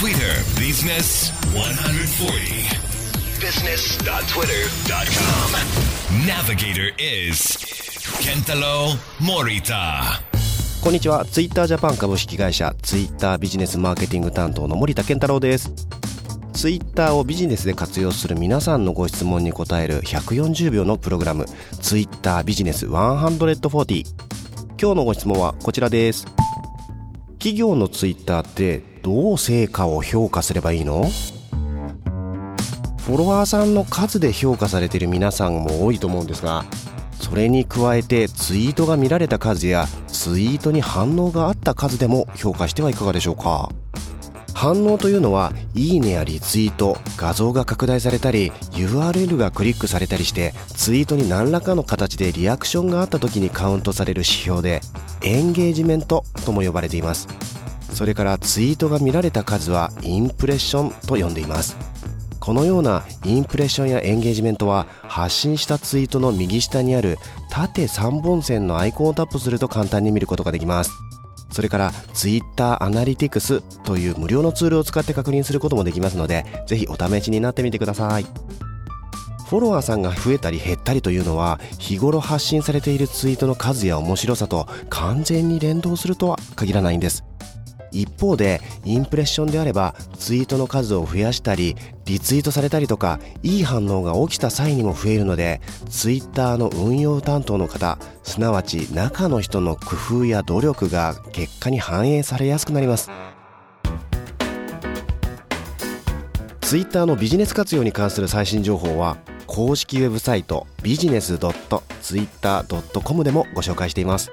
Twitter Business 140 business.twitter.com Navigator is Kentaro Morita. こんにちは。ツイッタージャパン株式会社ツイッタービジネスマーケティング担当の森田健太郎です。ツイッターをビジネスで活用する皆さんのご質問に答える140秒のプログラム。ツイッタービジネス140今日のご質問はこちらです。企業のツイッターってどう成果を評価すればいいの？フォロワーさんの数で評価されている皆さんも多いと思うんですがそれに加えてツイートが見られた数やツイートに反応があった数でも評価してはいかがでしょうか？反応というのは、いいねやリツイート、画像が拡大されたり、URL がクリックされたりして、ツイートに何らかの形でリアクションがあった時にカウントされる指標で、エンゲージメントとも呼ばれています。それからツイートが見られた数はインプレッションと呼んでいます。このようなインプレッションやエンゲージメントは発信したツイートの右下にある縦3本線のアイコンをタップすると簡単に見ることができます。それから Twitter Analytics という無料のツールを使って確認することもできますので、ぜひお試しになってみてください。フォロワーさんが増えたり減ったりというのは日頃発信されているツイートの数や面白さと完全に連動するとは限らないんです。一方でインプレッションであればツイートの数を増やしたりリツイートされたりとかいい反応が起きた際にも増えるのでツイッターの運用担当の方すなわち中の人の工夫や努力が結果に反映されやすくなります。ツイッターのビジネス活用に関する最新情報は公式ウェブサイトビジネス .twitter.com でもご紹介しています。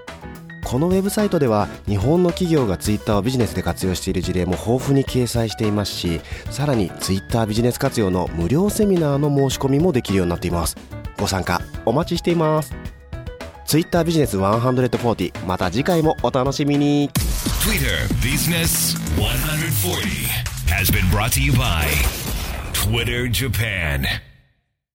このウェブサイトでは日本の企業がツイッターをビジネスで活用している事例も豊富に掲載していますしさらにツイッタービジネス活用の無料セミナーの申し込みもできるようになっています。ご参加お待ちしています。ツイッタービジネス140また次回もお楽しみに。Twitter Business 140 has been brought to you by Twitter Japan.